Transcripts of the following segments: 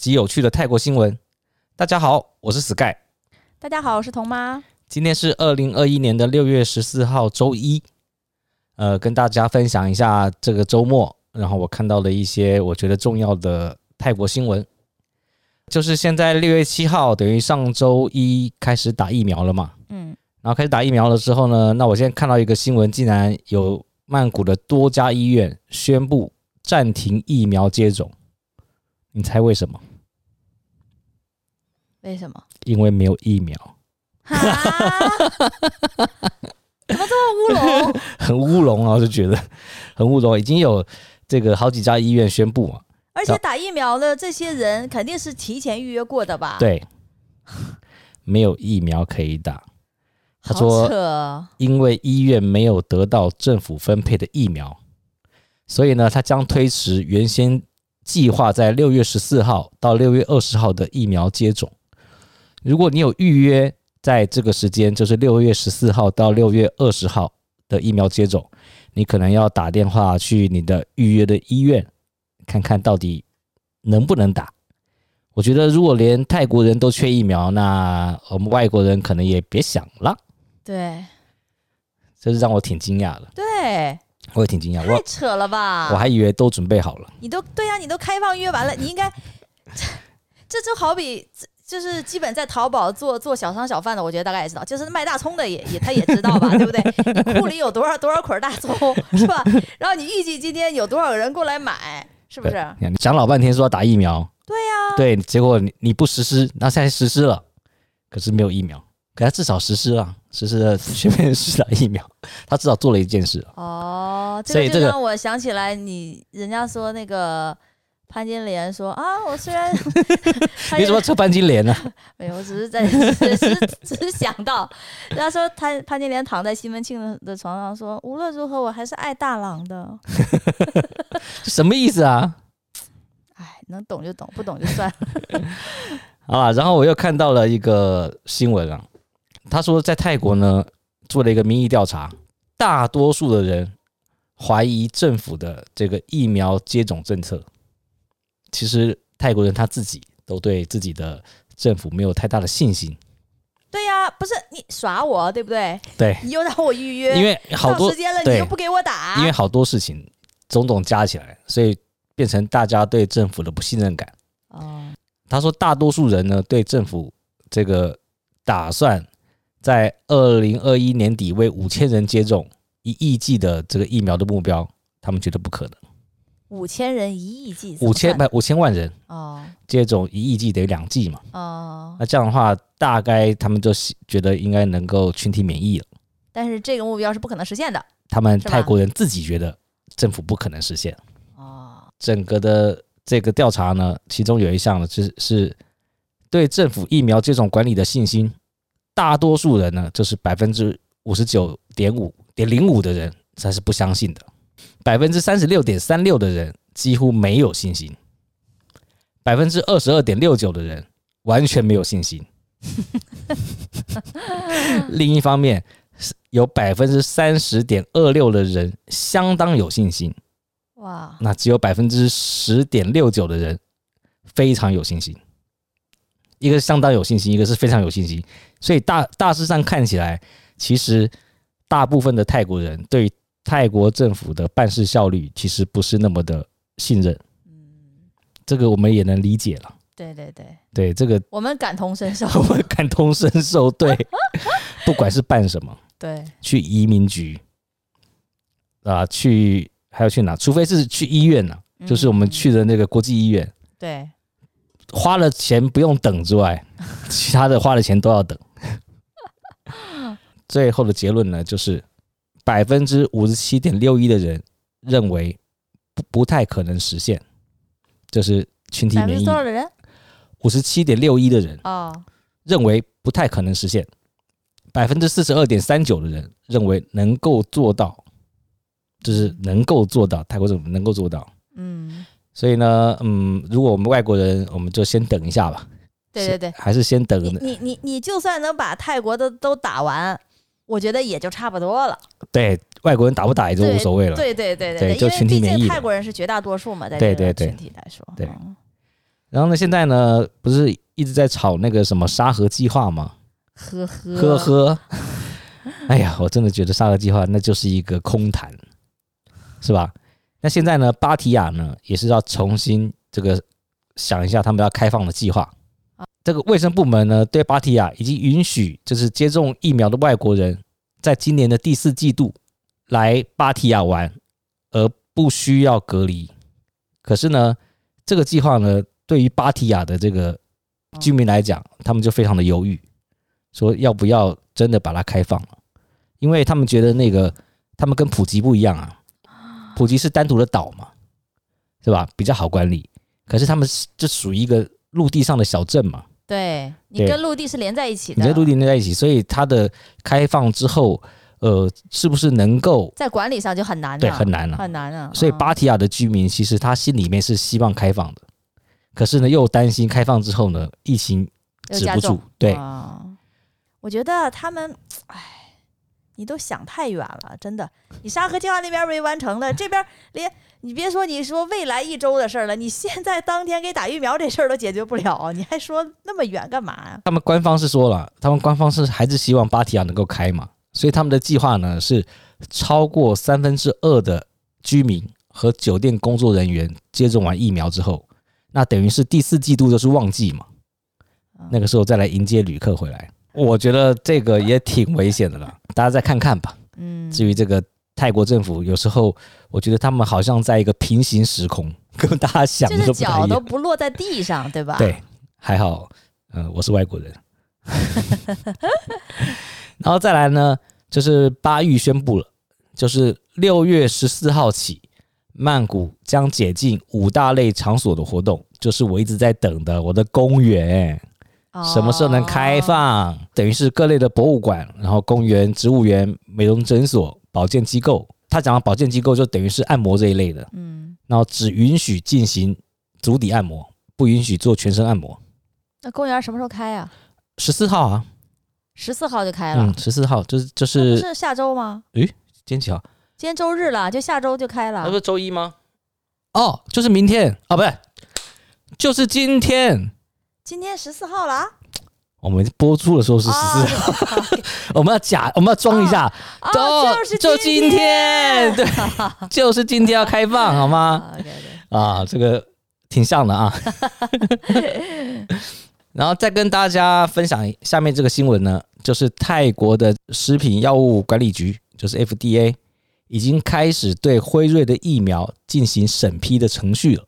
及有趣的泰国新闻。大家好，我是 Sky。大家好，我是童妈。今天是二零二一年的六月十四号，周一。呃，跟大家分享一下这个周末，然后我看到了一些我觉得重要的泰国新闻。就是现在六月七号，等于上周一开始打疫苗了嘛。嗯。然后开始打疫苗了之后呢，那我现在看到一个新闻，竟然有曼谷的多家医院宣布暂停疫苗接种。你猜为什么？为什么？因为没有疫苗。哈？怎么这么乌龙？很乌龙啊！我就觉得 很乌龙。已经有这个好几家医院宣布嘛，而且打疫苗的这些人肯定是提前预约过的吧？对，没有疫苗可以打。他说，因为医院没有得到政府分配的疫苗，所以呢，他将推迟原先计划在六月十四号到六月二十号的疫苗接种。如果你有预约在这个时间，就是六月十四号到六月二十号的疫苗接种，你可能要打电话去你的预约的医院，看看到底能不能打。我觉得如果连泰国人都缺疫苗，那我们外国人可能也别想了。对，这是让我挺惊讶的。对，我也挺惊讶。太扯了吧！我还以为都准备好了。你都对呀、啊，你都开放约完了，你应该 这就好比。就是基本在淘宝做做小商小贩的，我觉得大概也知道，就是卖大葱的也也他也知道吧，对不对？你库里有多少多少捆大葱是吧？然后你预计今天有多少人过来买，是不是？你讲老半天说要打疫苗，对呀、啊，对，结果你你不实施，那现在实施了，可是没有疫苗，可他至少实施了，实施了全面施打疫苗，他至少做了一件事。哦，这个就让我想起来你人家说那个。潘金莲说：“啊，我虽然 你怎么扯潘金莲呢？没有，我只是在只是只是想到，他说潘潘金莲躺在西门庆的床上说，无论如何我还是爱大郎的。什么意思啊？哎，能懂就懂，不懂就算了。啊，然后我又看到了一个新闻啊，他说在泰国呢做了一个民意调查，大多数的人怀疑政府的这个疫苗接种政策。”其实泰国人他自己都对自己的政府没有太大的信心。对呀、啊，不是你耍我，对不对？对，你又让我预约，因为好多时间了，你又不给我打。因为好多事情种种加起来，所以变成大家对政府的不信任感。哦，他说大多数人呢对政府这个打算在二零二一年底为五千人接种一亿剂的这个疫苗的目标，他们觉得不可能。五千人一亿剂，五千不五千万人哦，接种一亿剂等于两剂嘛哦，那这样的话，大概他们就觉得应该能够群体免疫了。但是这个目标是不可能实现的。他们泰国人自己觉得政府不可能实现哦。整个的这个调查呢，其中有一项呢，就是是对政府疫苗接种管理的信心，大多数人呢，就是百分之五十九点五点零五的人才是不相信的。百分之三十六点三六的人几乎没有信心，百分之二十二点六九的人完全没有信心。另一方面，有百分之三十点二六的人相当有信心。哇！那只有百分之十点六九的人非常有信心。一个是相当有信心，一个是非常有信心。所以大大致上看起来，其实大部分的泰国人对。泰国政府的办事效率其实不是那么的信任，嗯，这个我们也能理解了。对对对，对这个我们感同身受，我们感同身受。对，不管是办什么，对，去移民局啊，去还要去哪？除非是去医院呢，就是我们去的那个国际医院。对，花了钱不用等之外，其他的花了钱都要等。最后的结论呢，就是。百分之五十七点六一的人认为不不太可能实现，就是群体免疫。多少的人？五十七点六一的人哦，认为不太可能实现，百分之四十二点三九的人认为能够做到，就是能够做到，泰国政府能够做到。嗯，所以呢，嗯，如果我们外国人，我们就先等一下吧。对对对，还是先等。你你你你就算能把泰国的都打完，我觉得也就差不多了。对，外国人打不打也就无所谓了。对对对对，就群体免疫。泰国人是绝大多数嘛，在这个群体来说。对。然后呢，现在呢，不是一直在炒那个什么沙河计划吗？呵呵呵呵。哎呀，我真的觉得沙河计划那就是一个空谈，是吧？那现在呢，芭提雅呢也是要重新这个想一下他们要开放的计划。这个卫生部门呢，对芭提雅已经允许，就是接种疫苗的外国人，在今年的第四季度来芭提雅玩，而不需要隔离。可是呢，这个计划呢，对于芭提雅的这个居民来讲，他们就非常的犹豫，说要不要真的把它开放了？因为他们觉得那个他们跟普吉不一样啊，普吉是单独的岛嘛，是吧？比较好管理。可是他们是就属于一个陆地上的小镇嘛。对，你跟陆地是连在一起的，你跟陆地连在一起，所以它的开放之后，呃，是不是能够在管理上就很难？对，很难了，很难啊。所以芭提雅的居民其实他心里面是希望开放的，可是呢，又担心开放之后呢，疫情止不住。对，我觉得他们，哎。你都想太远了，真的。你沙河计划那边没完成了，这边连你别说你说未来一周的事儿了，你现在当天给打疫苗这事儿都解决不了，你还说那么远干嘛呀？他们官方是说了，他们官方是还是希望芭提雅能够开嘛，所以他们的计划呢是超过三分之二的居民和酒店工作人员接种完疫苗之后，那等于是第四季度就是旺季嘛，那个时候再来迎接旅客回来。我觉得这个也挺危险的了，大家再看看吧。嗯，至于这个泰国政府，有时候我觉得他们好像在一个平行时空，跟大家想的一样。脚都不落在地上，对吧？对，还好，嗯、呃，我是外国人。然后再来呢，就是巴育宣布了，就是六月十四号起，曼谷将解禁五大类场所的活动，就是我一直在等的我的公园。什么时候能开放？等于是各类的博物馆，然后公园、植物园、美容诊所、保健机构。他讲的保健机构就等于是按摩这一类的，嗯，然后只允许进行足底按摩，不允许做全身按摩。那公园什么时候开呀？十四号啊，十四号就开了。嗯，十四号就是就是是下周吗？诶，今天几号？今天周日了，就下周就开了。那不是周一吗？哦，就是明天哦，不是，就是今天。今天十四号了，我们播出的时候是十四号，哦、我们要假，我们要装一下，哦哦、就就今天，对，就是今天要开放，好吗？啊，这个挺像的啊。然后再跟大家分享下面这个新闻呢，就是泰国的食品药物管理局，就是 FDA，已经开始对辉瑞的疫苗进行审批的程序了，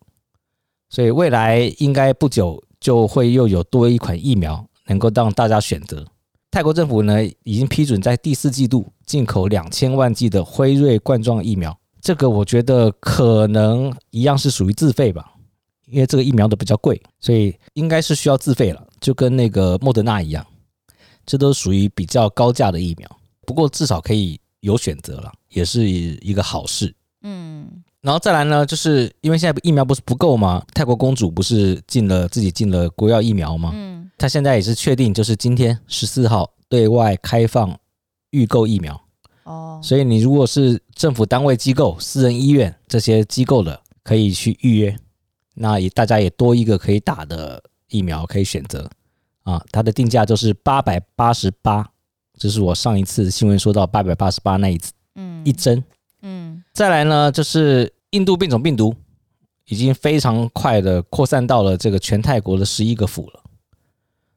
所以未来应该不久。就会又有多一款疫苗能够让大家选择。泰国政府呢，已经批准在第四季度进口两千万剂的辉瑞冠状疫苗。这个我觉得可能一样是属于自费吧，因为这个疫苗都比较贵，所以应该是需要自费了，就跟那个莫德纳一样，这都属于比较高价的疫苗。不过至少可以有选择了，也是一个好事。嗯。然后再来呢，就是因为现在疫苗不是不够吗？泰国公主不是进了自己进了国药疫苗吗？嗯，她现在也是确定，就是今天十四号对外开放预购疫苗。哦，所以你如果是政府单位机构、私人医院这些机构的，可以去预约。那也大家也多一个可以打的疫苗可以选择啊。它的定价就是八百八十八，这是我上一次新闻说到八百八十八那一次，嗯，一针。嗯，再来呢，就是印度变种病毒已经非常快的扩散到了这个全泰国的十一个府了，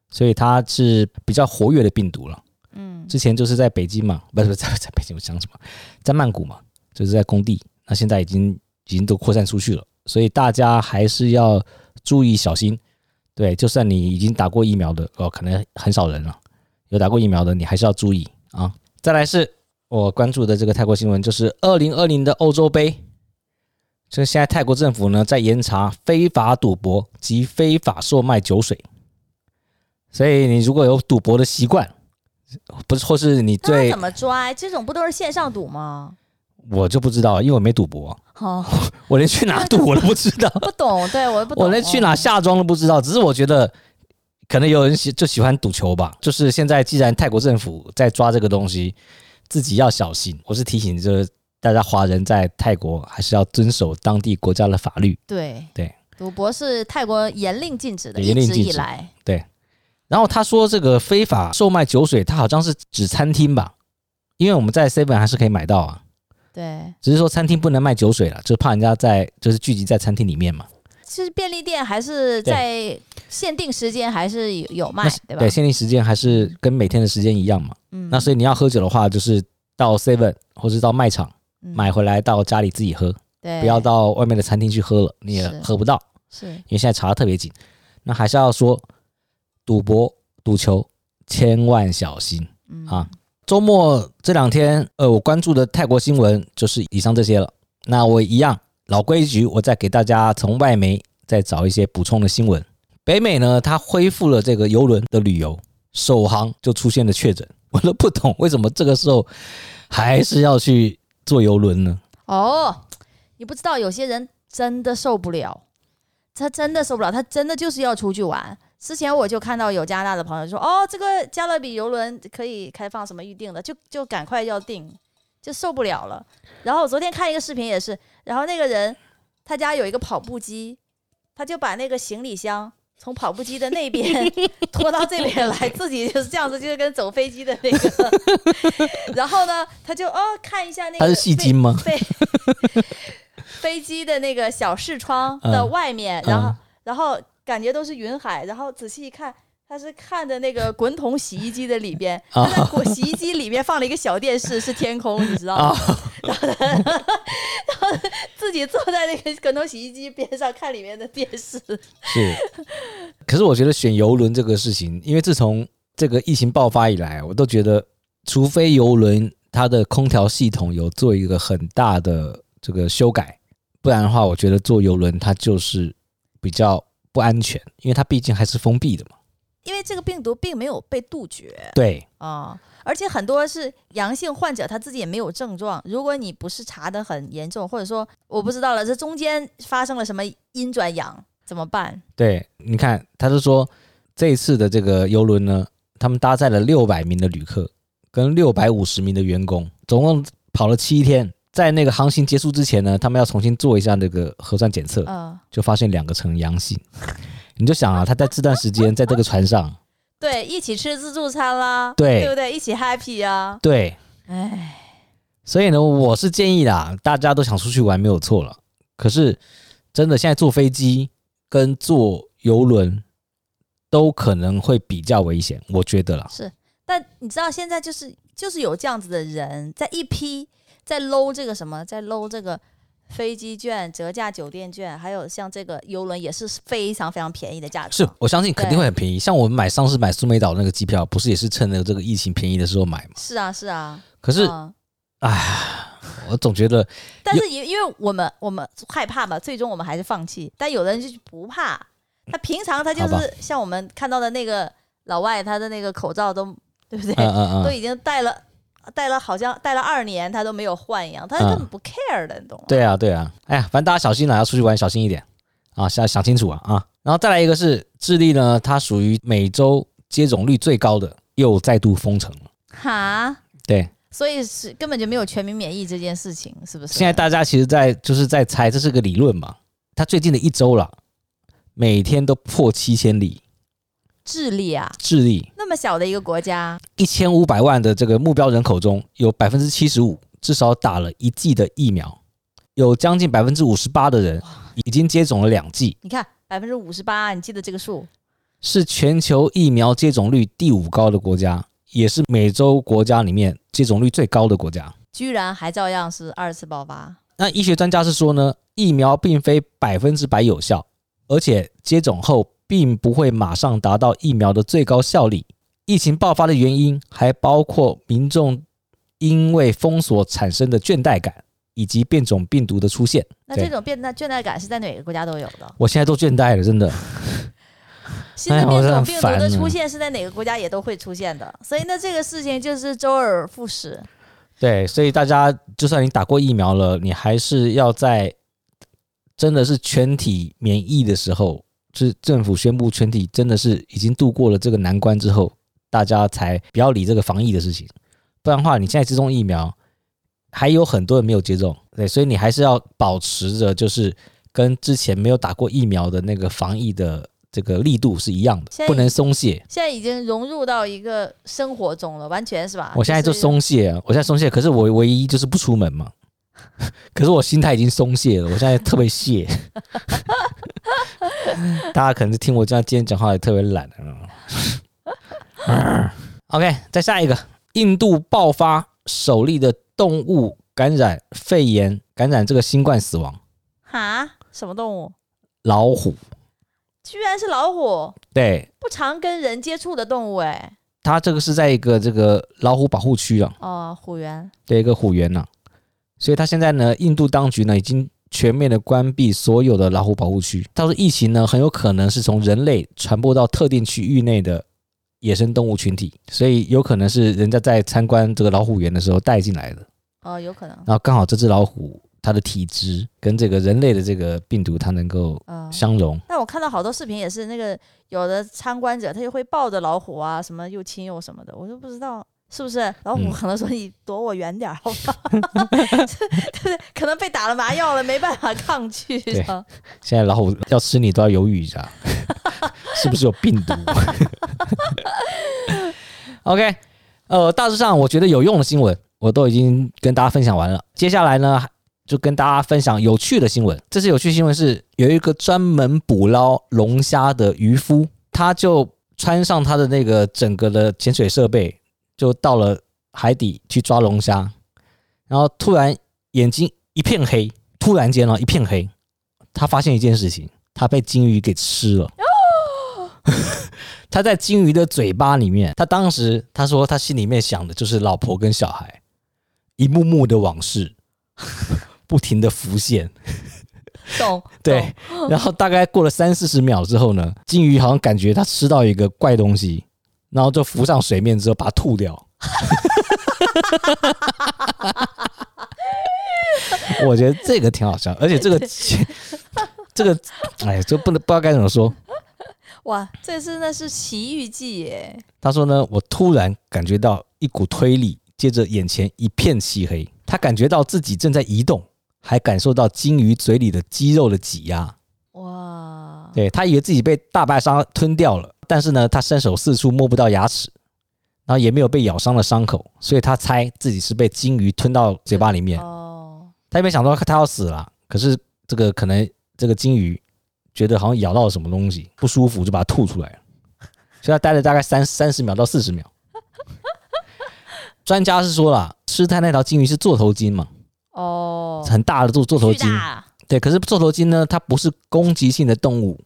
所以它是比较活跃的病毒了。嗯，之前就是在北京嘛，不是不是在 在北京，我讲什么，在曼谷嘛，就是在工地。那现在已经已经都扩散出去了，所以大家还是要注意小心。对，就算你已经打过疫苗的哦，可能很少人了，有打过疫苗的，你还是要注意啊。再来是。我关注的这个泰国新闻就是二零二零的欧洲杯，这现在泰国政府呢在严查非法赌博及非法售卖酒水，所以你如果有赌博的习惯，不是或是你最怎么抓？这种不都是线上赌吗？我就不知道，因为我没赌博。好，我连去哪赌我都不知道。不懂，对我不懂。我连去哪下庄都不知道。只是我觉得，可能有人喜就喜欢赌球吧。就是现在，既然泰国政府在抓这个东西，自己要小心。我是提醒，就是大家华人在泰国还是要遵守当地国家的法律。对对，赌博是泰国严令禁止的，一直以来。对。然后他说，这个非法售卖酒水，他好像是指餐厅吧？因为我们在 Seven 还是可以买到啊。对，只是说餐厅不能卖酒水了，就怕人家在就是聚集在餐厅里面嘛。其实便利店还是在限定时间还是有有卖，对吧？对，限定时间还是跟每天的时间一样嘛。嗯。那所以你要喝酒的话，就是到 Seven 或是到卖场买回来到家里自己喝，对，不要到外面的餐厅去喝了，你也喝不到。是，因为现在查的特别紧。那还是要说，赌博、赌球千万小心啊。周末这两天，呃，我关注的泰国新闻就是以上这些了。那我一样老规矩，我再给大家从外媒再找一些补充的新闻。北美呢，它恢复了这个邮轮的旅游，首航就出现了确诊，我都不懂为什么这个时候还是要去坐邮轮呢？哦，你不知道有些人真的受不了，他真的受不了，他真的就是要出去玩。之前我就看到有加拿大的朋友说，哦，这个加勒比邮轮可以开放什么预定的，就就赶快要订，就受不了了。然后我昨天看一个视频也是，然后那个人他家有一个跑步机，他就把那个行李箱从跑步机的那边 拖到这边来，自己就是这样子，就是跟走飞机的那个。然后呢，他就哦看一下那个，他是戏精吗？飞 飞机的那个小视窗的外面，嗯、然后、嗯、然后。感觉都是云海，然后仔细一看，他是看的那个滚筒洗衣机的里边，他在滚洗衣机里面放了一个小电视，是天空，你知道吗？然后，然后自己坐在那个滚筒洗衣机边上看里面的电视。是，可是我觉得选游轮这个事情，因为自从这个疫情爆发以来，我都觉得，除非游轮它的空调系统有做一个很大的这个修改，不然的话，我觉得坐游轮它就是比较。不安全，因为它毕竟还是封闭的嘛。因为这个病毒并没有被杜绝。对啊、嗯，而且很多是阳性患者，他自己也没有症状。如果你不是查得很严重，或者说我不知道了，这中间发生了什么阴转阳，怎么办？对，你看，他是说这一次的这个游轮呢，他们搭载了六百名的旅客跟六百五十名的员工，总共跑了七天。在那个航行结束之前呢，他们要重新做一下那个核酸检测，嗯，就发现两个呈阳性。你就想啊，他在这段时间在这个船上，对，一起吃自助餐啦，对，对不对？一起 happy 啊，对，哎，所以呢，我是建议啦，大家都想出去玩没有错了，可是真的现在坐飞机跟坐游轮都可能会比较危险，我觉得啦。是，但你知道现在就是就是有这样子的人在一批。在搂这个什么，在搂这个飞机券、折价酒店券，还有像这个游轮也是非常非常便宜的价格。是，我相信肯定会很便宜。像我们买上次买苏梅岛那个机票，不是也是趁着这个疫情便宜的时候买吗？是啊，是啊。可是，哎、嗯，我总觉得，但是因因为我们我们害怕嘛，最终我们还是放弃。但有的人就不怕，他平常他就是像我们看到的那个老外，他的那个口罩都对不对？嗯嗯嗯都已经戴了。戴了好像戴了二年，他都没有换一样，他根本不 care 的，嗯、你懂吗？对啊，对啊，哎呀，反正大家小心了，要出去玩小心一点啊，想想清楚啊啊！然后再来一个是智利呢，它属于美洲接种率最高的，又再度封城了。哈？对，所以是根本就没有全民免疫这件事情，是不是？现在大家其实在就是在猜，这是个理论嘛？他最近的一周了，每天都破七千例。智利啊，智利那么小的一个国家，一千五百万的这个目标人口中有百分之七十五至少打了一剂的疫苗，有将近百分之五十八的人已经接种了两剂。你看百分之五十八，你记得这个数？是全球疫苗接种率第五高的国家，也是美洲国家里面接种率最高的国家，居然还照样是二次爆发。那医学专家是说呢，疫苗并非百分之百有效，而且接种后。并不会马上达到疫苗的最高效力。疫情爆发的原因还包括民众因为封锁产生的倦怠感，以及变种病毒的出现。那这种变态倦怠感是在哪个国家都有的？我现在都倦怠了，真的。新的变种病毒的出现是在哪个国家也都会出现的，所以那这个事情就是周而复始。对，所以大家就算你打过疫苗了，你还是要在真的是全体免疫的时候，是政府宣布全体真的是已经度过了这个难关之后，大家才不要理这个防疫的事情。不然的话，你现在接种疫苗，还有很多人没有接种，对，所以你还是要保持着就是跟之前没有打过疫苗的那个防疫的。这个力度是一样的，不能松懈。现在已经融入到一个生活中了，完全是吧？我现在就松懈，我现在松懈，可是我唯一就是不出门嘛。可是我心态已经松懈了，我现在特别懈。大家可能是听我这样今天讲话也特别懒。OK，再下一个，印度爆发首例的动物感染肺炎，感染这个新冠死亡。哈？什么动物？老虎。居然是老虎，对，不常跟人接触的动物哎。它这个是在一个这个老虎保护区啊，哦，虎园，对，一个虎园呢。所以他现在呢，印度当局呢已经全面的关闭所有的老虎保护区。他说疫情呢很有可能是从人类传播到特定区域内的野生动物群体，所以有可能是人家在参观这个老虎园的时候带进来的。哦，有可能。然后刚好这只老虎。它的体质跟这个人类的这个病毒，它能够相容。但我看到好多视频也是那个有的参观者，他就会抱着老虎啊，什么又亲又什么的，我就不知道是不是老虎可能说你躲我远点儿，好吧？对不对？可能被打了麻药了，没办法抗拒。对，现在老虎要吃你都要犹豫一下，是不是有病毒？OK，呃，大致上我觉得有用的新闻我都已经跟大家分享完了，接下来呢？就跟大家分享有趣的新闻。这次有趣新闻是有一个专门捕捞龙虾的渔夫，他就穿上他的那个整个的潜水设备，就到了海底去抓龙虾。然后突然眼睛一片黑，突然间呢一片黑，他发现一件事情，他被金鱼给吃了。他在金鱼的嘴巴里面，他当时他说他心里面想的就是老婆跟小孩，一幕幕的往事。不停的浮现，懂对，然后大概过了三四十秒之后呢，金鱼好像感觉它吃到一个怪东西，然后就浮上水面之后把它吐掉。我觉得这个挺好笑，而且这个这个哎，就不能不知道该怎么说。哇，这是那是奇遇记耶。他说呢，我突然感觉到一股推力，接着眼前一片漆黑，他感觉到自己正在移动。还感受到鲸鱼嘴里的肌肉的挤压，哇！对，他以为自己被大白鲨吞掉了，但是呢，他伸手四处摸不到牙齿，然后也没有被咬伤的伤口，所以他猜自己是被鲸鱼吞到嘴巴里面。哦，他也没想到他要死了，可是这个可能这个鲸鱼觉得好像咬到了什么东西不舒服，就把它吐出来了。所以他待了大概三三十秒到四十秒。专家是说了，吃他那条鲸鱼是座头鲸嘛？哦，很大的座座头鲸，对，可是座头鲸呢，它不是攻击性的动物，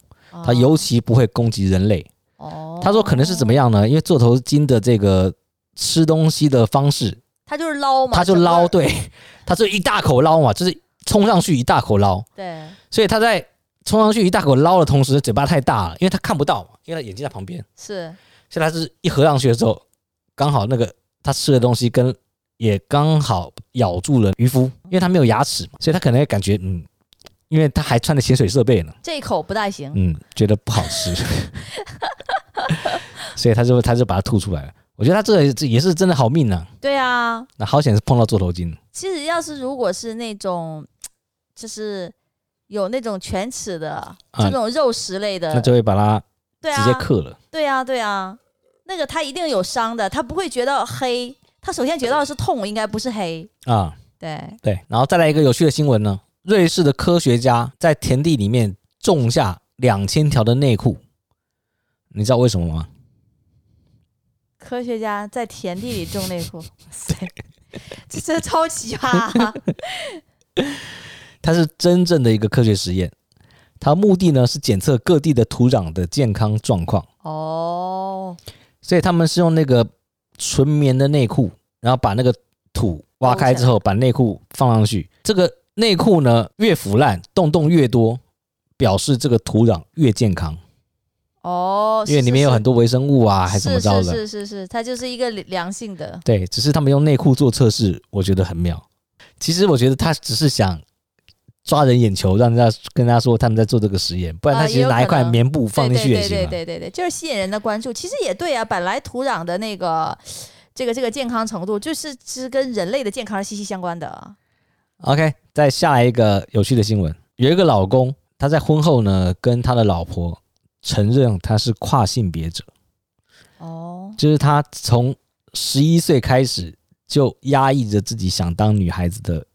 它尤其不会攻击人类。哦，他说可能是怎么样呢？因为座头鲸的这个吃东西的方式，它就是捞嘛，它就捞，对，它就一大口捞嘛，就是冲上去一大口捞，对，所以它在冲上去一大口捞的同时，嘴巴太大了，因为它看不到嘛，因为它眼睛在旁边，是，所以它是一合上去的时候，刚好那个它吃的东西跟。也刚好咬住了渔夫，因为他没有牙齿嘛，所以他可能也感觉嗯，因为他还穿着潜水设备呢，这一口不太行，嗯，觉得不好吃，所以他就他就把它吐出来了。我觉得他这个这也是真的好命啊。对啊，那好险是碰到座头鲸。其实要是如果是那种就是有那种犬齿的这种肉食类的，那就会把它直接嗑了。对啊，对啊，那个他一定有伤的，他不会觉得黑。他首先觉得是痛，应该不是黑啊。对对，然后再来一个有趣的新闻呢。瑞士的科学家在田地里面种下两千条的内裤，你知道为什么吗？科学家在田地里种内裤，对，这这超奇葩啊。它是真正的一个科学实验，它目的呢是检测各地的土壤的健康状况。哦，所以他们是用那个。纯棉的内裤，然后把那个土挖开之后，把内裤放上去。这这个内裤呢越腐烂，洞洞越多，表示这个土壤越健康。哦，因为里面有很多微生物啊，还是怎么着的？是是是是，它就是一个良性的。对，只是他们用内裤做测试，我觉得很妙。其实我觉得他只是想抓人眼球，让人家跟他说他们在做这个实验，不然他其实拿一块棉布放进去也行。对对对对对，就是吸引人的关注。其实也对啊，本来土壤的那个这个这个健康程度，就是是跟人类的健康是息息相关的。OK，再下来一个有趣的新闻，有一个老公他在婚后呢，跟他的老婆。承认他是跨性别者，哦，就是他从十一岁开始就压抑着自己想当女孩子的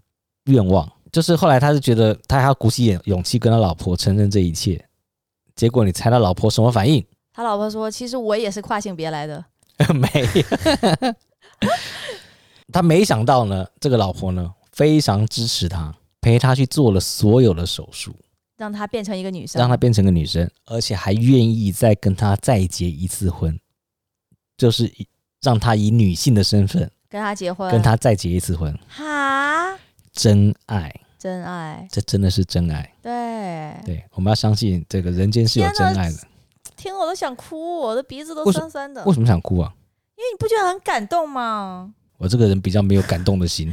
愿望，就是后来他是觉得他还要鼓起勇勇气跟他老婆承认这一切，结果你猜他老婆什么反应？他老婆说：“其实我也是跨性别来的。”没，他没想到呢，这个老婆呢非常支持他，陪他去做了所有的手术。让她变成一个女生，让她变成个女生，而且还愿意再跟他再结一次婚，就是让她以女性的身份跟他结婚，跟他再结一次婚。哈，真爱，真爱，这真的是真爱。对，对，我们要相信这个人间是有真爱的。听我都想哭，我的鼻子都酸酸的。为什么想哭啊？因为你不觉得很感动吗？我这个人比较没有感动的心，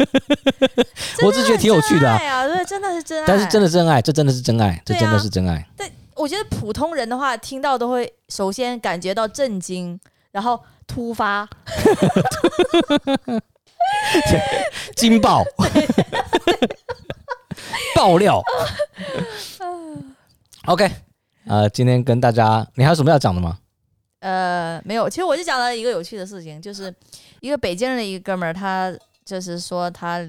我只觉得挺有趣的啊，对，真的是真爱。但是真的真爱，这真的是真爱，这真的是真爱。对，我觉得普通人的话，听到都会首先感觉到震惊，然后突发，惊爆，爆料。OK，呃，今天跟大家，你还有什么要讲的吗？呃，没有，其实我就讲了一个有趣的事情，就是一个北京人的一个哥们儿，他就是说他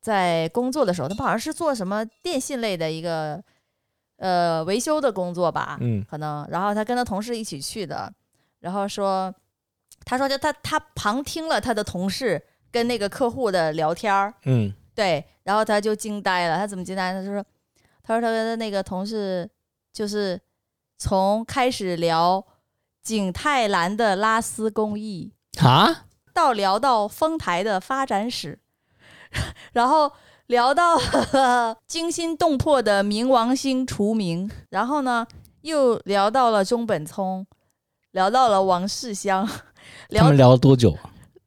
在工作的时候，他好像是做什么电信类的一个呃维修的工作吧，嗯，可能，然后他跟他同事一起去的，然后说，他说就他他旁听了他的同事跟那个客户的聊天儿，嗯，对，然后他就惊呆了，他怎么惊呆？他就说，他说他跟他那个同事就是。从开始聊景泰蓝的拉丝工艺啊，到聊到丰台的发展史，然后聊到 惊心动魄的冥王星除名，然后呢又聊到了中本聪，聊到了王世襄，聊他们聊了多久？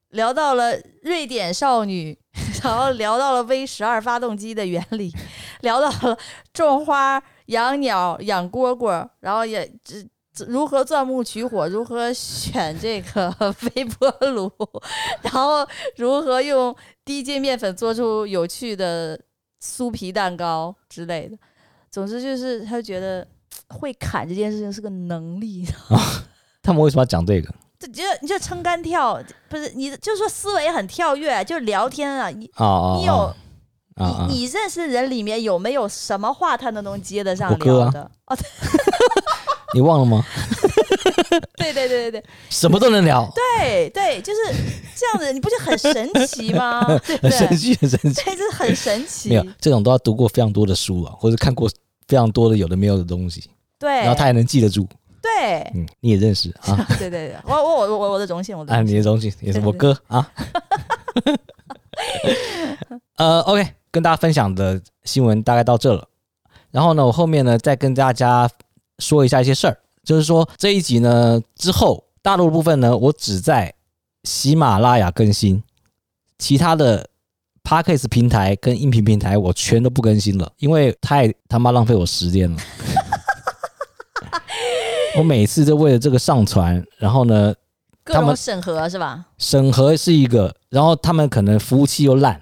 聊到了瑞典少女，然后聊到了 V 十二发动机的原理，聊到了种花。养鸟、养蝈蝈，然后也这如何钻木取火，如何选这个 微波炉，然后如何用低筋面粉做出有趣的酥皮蛋糕之类的。总之就是他觉得会砍这件事情是个能力。哦，他们为什么要讲这个？就你就撑杆跳，不是你就说思维很跳跃，就是聊天啊，你哦哦哦你有。你你认识人里面有没有什么话他都能接得上聊的？啊、哦，你忘了吗？对对对对对，什么都能聊。对对，就是这样子，你不觉得很神奇吗？很神奇，很神奇，对，这是很神奇。没有这种都要读过非常多的书啊，或者看过非常多的有的没有的东西。对，然后他还能记得住。对，嗯，你也认识啊？对对对，我我我我我的荣幸，我的啊，你的荣幸也是我哥啊。呃，OK。跟大家分享的新闻大概到这了，然后呢，我后面呢再跟大家说一下一些事儿，就是说这一集呢之后，大陆部分呢，我只在喜马拉雅更新，其他的 Podcast 平台跟音频平台我全都不更新了，因为太他妈浪费我时间了。我每次都为了这个上传，然后呢，各种审核是吧？审核是一个，然后他们可能服务器又烂。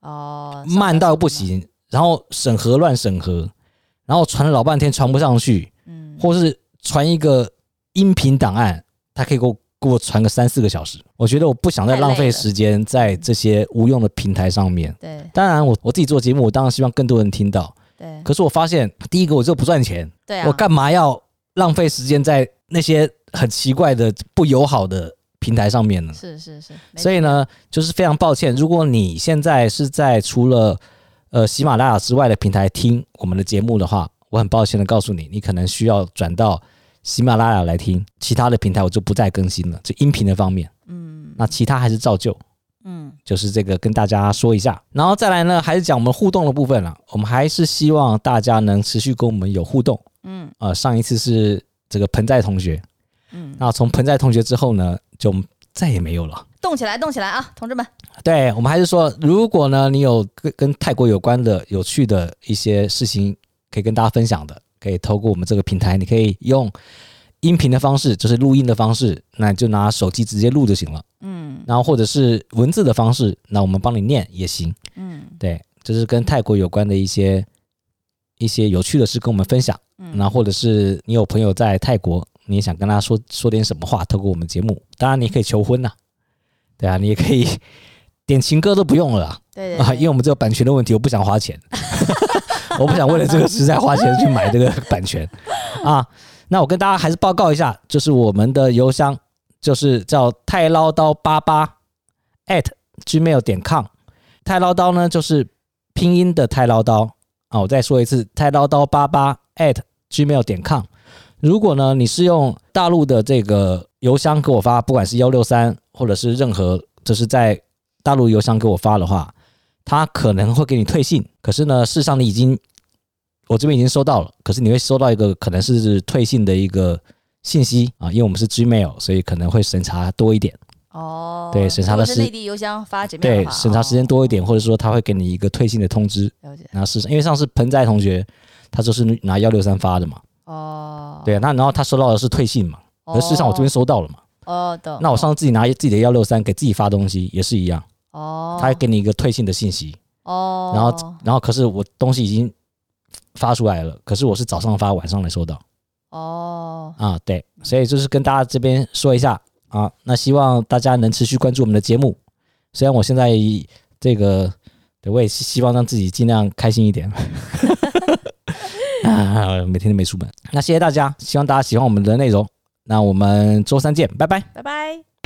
哦，慢到不行，然后审核乱审核，然后传了老半天传不上去，嗯，或是传一个音频档案，他可以给我给我传个三四个小时。我觉得我不想再浪费时间在这些无用的平台上面。对，当然我我自己做节目，我当然希望更多人听到。对，可是我发现，第一个我这不赚钱，对啊，我干嘛要浪费时间在那些很奇怪的不友好的平台上面呢？是是是，所以呢，就是非常抱歉，如果你现在是在除了呃喜马拉雅之外的平台听我们的节目的话，我很抱歉的告诉你，你可能需要转到喜马拉雅来听，其他的平台我就不再更新了，就音频的方面，嗯，那其他还是照旧。嗯，就是这个跟大家说一下，然后再来呢，还是讲我们互动的部分了。我们还是希望大家能持续跟我们有互动。嗯，呃，上一次是这个盆栽同学，嗯，那从盆栽同学之后呢，就再也没有了。动起来，动起来啊，同志们！对，我们还是说，如果呢，你有跟跟泰国有关的有趣的一些事情可以跟大家分享的，可以透过我们这个平台，你可以用。音频的方式就是录音的方式，那就拿手机直接录就行了。嗯，然后或者是文字的方式，那我们帮你念也行。嗯，对，就是跟泰国有关的一些一些有趣的事跟我们分享。嗯，那或者是你有朋友在泰国，你也想跟他说说点什么话，透过我们节目，当然你可以求婚呐，对啊，你也可以点情歌都不用了啦。对，啊，因为我们这个版权的问题，我不想花钱，我不想为了这个实在花钱去买这个版权啊。那我跟大家还是报告一下，就是我们的邮箱就是叫太唠叨八八 at gmail 点 com，太唠叨呢就是拼音的太唠叨啊，我再说一次，太唠叨八八 at gmail 点 com。如果呢你是用大陆的这个邮箱给我发，不管是幺六三或者是任何，就是在大陆邮箱给我发的话，他可能会给你退信，可是呢，事实上你已经。我这边已经收到了，可是你会收到一个可能是退信的一个信息啊，因为我们是 Gmail，所以可能会审查多一点。哦，对，审查的是内地邮箱发 Gmail 对，审查时间多一点，或者说他会给你一个退信的通知。了解。然后是因为上次盆栽同学他就是拿幺六三发的嘛。哦。对，那然后他收到的是退信嘛，而事实上我这边收到了嘛。哦，懂。那我上次自己拿自己的幺六三给自己发东西也是一样。哦。他会给你一个退信的信息。哦。然后，然后可是我东西已经。发出来了，可是我是早上发，晚上才收到。哦，啊，对，所以就是跟大家这边说一下啊，那希望大家能持续关注我们的节目。虽然我现在这个，对，我也希望让自己尽量开心一点。啊，每天的美术本。那谢谢大家，希望大家喜欢我们的内容。那我们周三见，拜拜，拜拜。